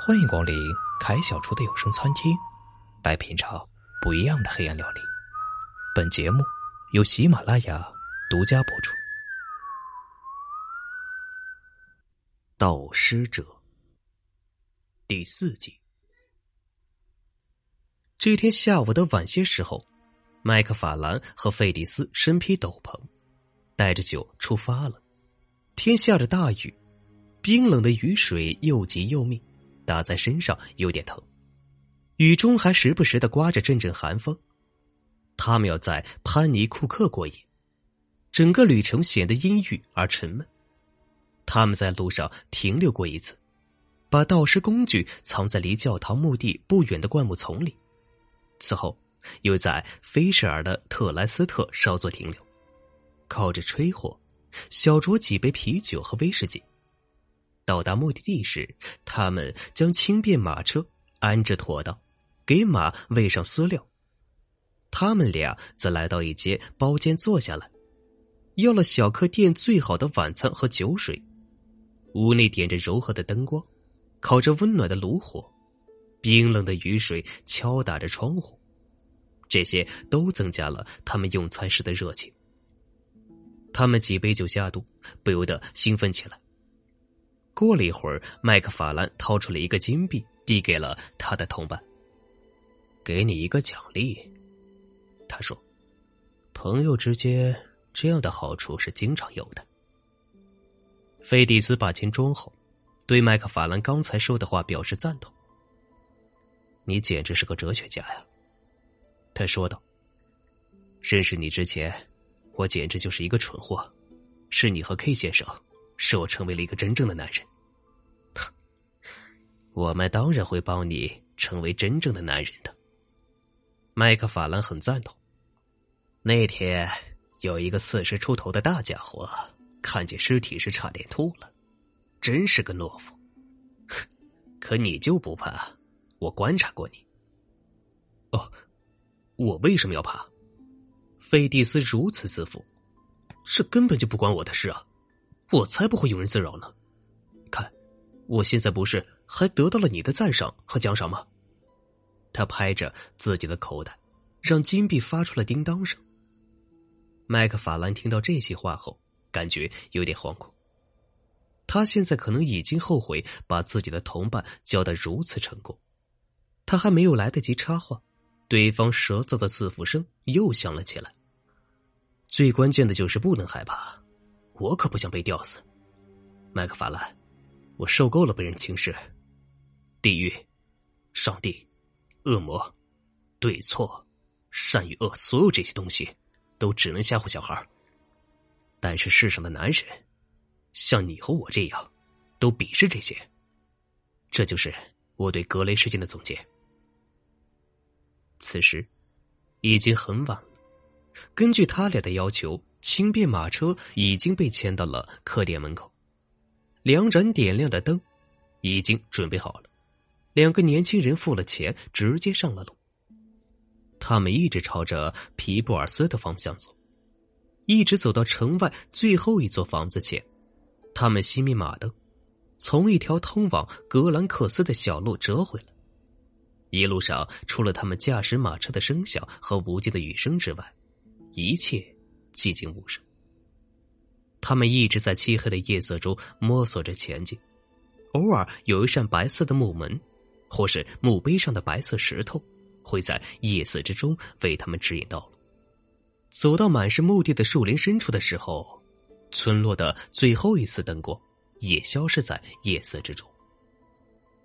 欢迎光临凯小厨的有声餐厅，来品尝不一样的黑暗料理。本节目由喜马拉雅独家播出。盗尸者第四集。这天下午的晚些时候，麦克法兰和费迪斯身披斗篷，带着酒出发了。天下着大雨，冰冷的雨水又急又密。打在身上有点疼，雨中还时不时的刮着阵阵寒风。他们要在潘尼库克过夜，整个旅程显得阴郁而沉闷。他们在路上停留过一次，把盗尸工具藏在离教堂墓地不远的灌木丛里。此后，又在菲舍尔的特莱斯特稍作停留，靠着吹火，小酌几杯啤酒和威士忌。到达目的地时，他们将轻便马车安置妥当，给马喂上饲料。他们俩则来到一间包间坐下来，要了小客店最好的晚餐和酒水。屋内点着柔和的灯光，烤着温暖的炉火，冰冷的雨水敲打着窗户，这些都增加了他们用餐时的热情。他们几杯酒下肚，不由得兴奋起来。过了一会儿，麦克法兰掏出了一个金币，递给了他的同伴。“给你一个奖励。”他说，“朋友之间这样的好处是经常有的。”菲迪斯把钱装好，对麦克法兰刚才说的话表示赞同。“你简直是个哲学家呀！”他说道。“认识你之前，我简直就是一个蠢货。是你和 K 先生。”使我成为了一个真正的男人。我们当然会帮你成为真正的男人的。麦克法兰很赞同。那天有一个四十出头的大家伙看见尸体时差点吐了，真是个懦夫。可你就不怕？我观察过你。哦，我为什么要怕？菲蒂斯如此自负，这根本就不关我的事啊。我才不会有人自扰呢！看，我现在不是还得到了你的赞赏和奖赏吗？他拍着自己的口袋，让金币发出了叮当声。麦克法兰听到这些话后，感觉有点惶恐。他现在可能已经后悔把自己的同伴教得如此成功。他还没有来得及插话，对方舌燥的自负声又响了起来。最关键的就是不能害怕。我可不想被吊死，麦克法兰，我受够了被人轻视。地狱、上帝、恶魔、对错、善与恶，所有这些东西都只能吓唬小孩但是世上的男人，像你和我这样，都鄙视这些。这就是我对格雷事件的总结。此时已经很晚了，根据他俩的要求。轻便马车已经被牵到了客店门口，两盏点亮的灯已经准备好了。两个年轻人付了钱，直接上了路。他们一直朝着皮布尔斯的方向走，一直走到城外最后一座房子前。他们熄灭马灯，从一条通往格兰克斯的小路折回来。一路上，除了他们驾驶马车的声响和无尽的雨声之外，一切。寂静无声。他们一直在漆黑的夜色中摸索着前进，偶尔有一扇白色的木门，或是墓碑上的白色石头，会在夜色之中为他们指引道路。走到满是墓地的树林深处的时候，村落的最后一丝灯光也消失在夜色之中。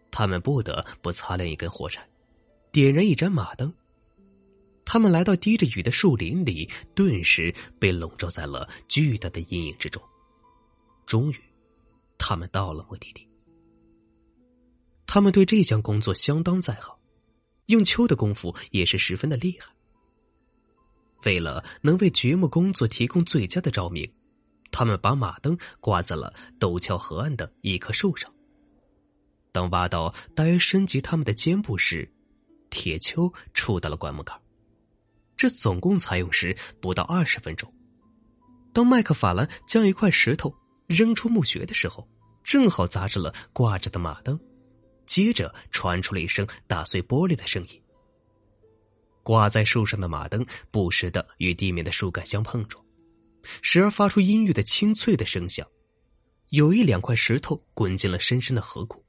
他们不得不擦亮一根火柴，点燃一盏马灯。他们来到滴着雨的树林里，顿时被笼罩在了巨大的阴影之中。终于，他们到了目的地。他们对这项工作相当在行，用秋的功夫也是十分的厉害。为了能为掘墓工作提供最佳的照明，他们把马灯挂在了陡峭河岸的一棵树上。当挖到大约深及他们的肩部时，铁锹触到了灌木杆。这总共采用时不到二十分钟。当麦克法兰将一块石头扔出墓穴的时候，正好砸着了挂着的马灯，接着传出了一声打碎玻璃的声音。挂在树上的马灯不时的与地面的树干相碰撞，时而发出阴郁的清脆的声响。有一两块石头滚进了深深的河谷，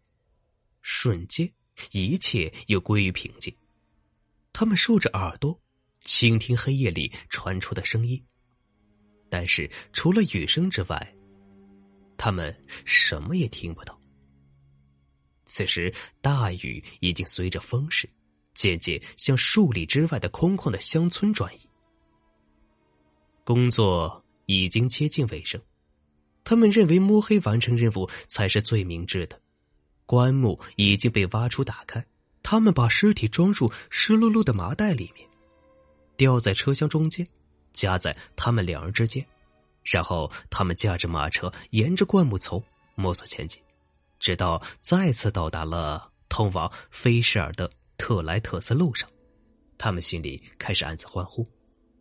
瞬间，一切又归于平静。他们竖着耳朵，倾听黑夜里传出的声音，但是除了雨声之外，他们什么也听不到。此时，大雨已经随着风势。渐渐向数里之外的空旷的乡村转移。工作已经接近尾声，他们认为摸黑完成任务才是最明智的。棺木已经被挖出打开，他们把尸体装入湿漉漉的麻袋里面，吊在车厢中间，夹在他们两人之间，然后他们驾着马车沿着灌木丛摸索前进，直到再次到达了通往菲舍尔的。特莱特斯路上，他们心里开始暗自欢呼，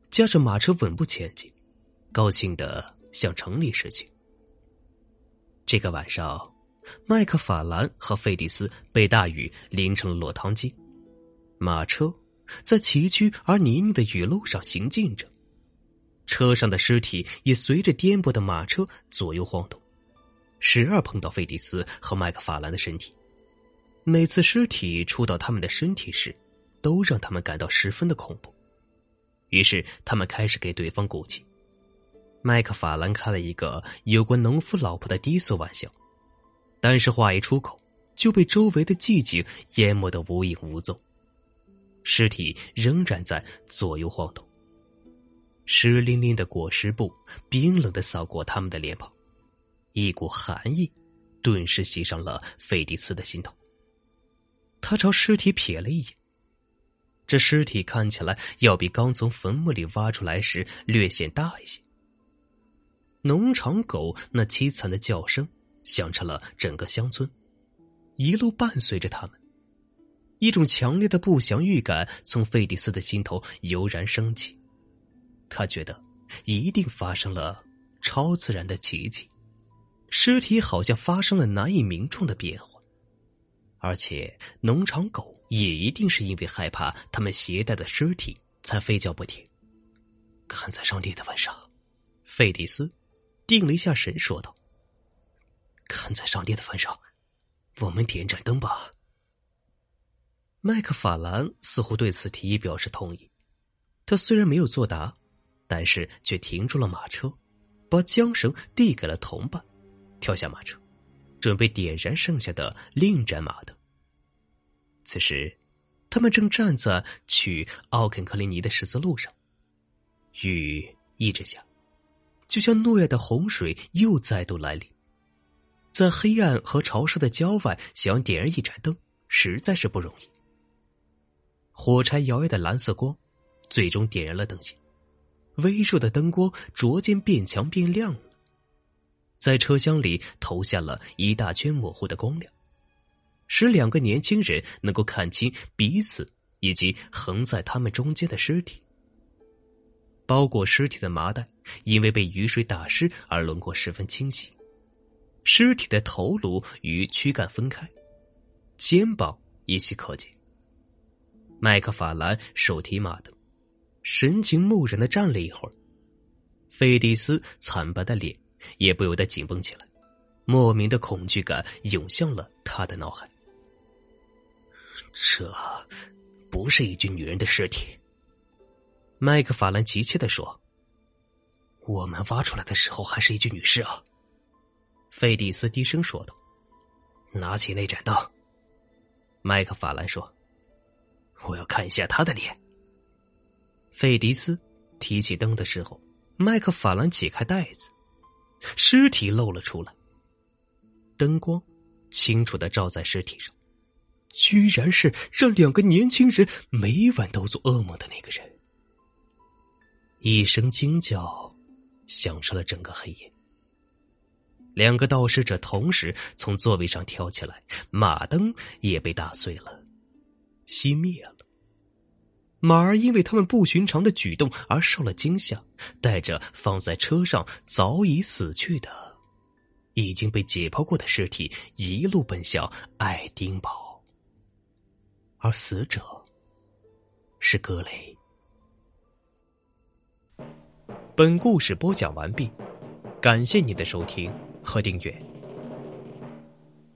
驾着马车稳步前进，高兴的向城里驶去。这个晚上，麦克法兰和费迪斯被大雨淋成了落汤鸡，马车在崎岖而泥泞的雨路上行进着，车上的尸体也随着颠簸的马车左右晃动，时而碰到费迪斯和麦克法兰的身体。每次尸体触到他们的身体时，都让他们感到十分的恐怖。于是，他们开始给对方鼓气。麦克法兰开了一个有关农夫老婆的低俗玩笑，但是话一出口，就被周围的寂静淹没的无影无踪。尸体仍然在左右晃动，湿淋淋的裹尸布冰冷的扫过他们的脸庞，一股寒意顿时袭上了费迪斯的心头。他朝尸体瞥了一眼，这尸体看起来要比刚从坟墓里挖出来时略显大一些。农场狗那凄惨的叫声响彻了整个乡村，一路伴随着他们。一种强烈的不祥预感从费迪斯的心头油然升起，他觉得一定发生了超自然的奇迹，尸体好像发生了难以名状的变化。而且，农场狗也一定是因为害怕他们携带的尸体才吠叫不停。看在上帝的份上，费迪斯定了一下神，说道：“看在上帝的份上，我们点盏灯吧。”麦克法兰似乎对此提议表示同意。他虽然没有作答，但是却停住了马车，把缰绳递给了同伴，跳下马车。准备点燃剩下的另一盏马灯。此时，他们正站在去奥肯克林尼的十字路上，雨一直下，就像诺亚的洪水又再度来临。在黑暗和潮湿的郊外，想点燃一盏灯，实在是不容易。火柴摇曳的蓝色光，最终点燃了灯芯，微弱的灯光逐渐变强变亮了。在车厢里投下了一大圈模糊的光亮，使两个年轻人能够看清彼此以及横在他们中间的尸体。包裹尸体的麻袋因为被雨水打湿而轮廓十分清晰，尸体的头颅与躯干分开，肩膀依稀可见。麦克法兰手提马灯，神情木然的站了一会儿，费迪斯惨白的脸。也不由得紧绷起来，莫名的恐惧感涌向了他的脑海。这不是一具女人的尸体，麦克法兰急切的说：“我们挖出来的时候还是一具女尸啊。”费蒂斯低声说道：“拿起那盏灯。”麦克法兰说：“我要看一下他的脸。”费迪斯提起灯的时候，麦克法兰解开袋子。尸体露了出来，灯光清楚的照在尸体上，居然是让两个年轻人每晚都做噩梦的那个人。一声惊叫响彻了整个黑夜。两个盗尸者同时从座位上跳起来，马灯也被打碎了，熄灭了。马儿因为他们不寻常的举动而受了惊吓，带着放在车上早已死去的、已经被解剖过的尸体，一路奔向爱丁堡。而死者是格雷。本故事播讲完毕，感谢你的收听和订阅。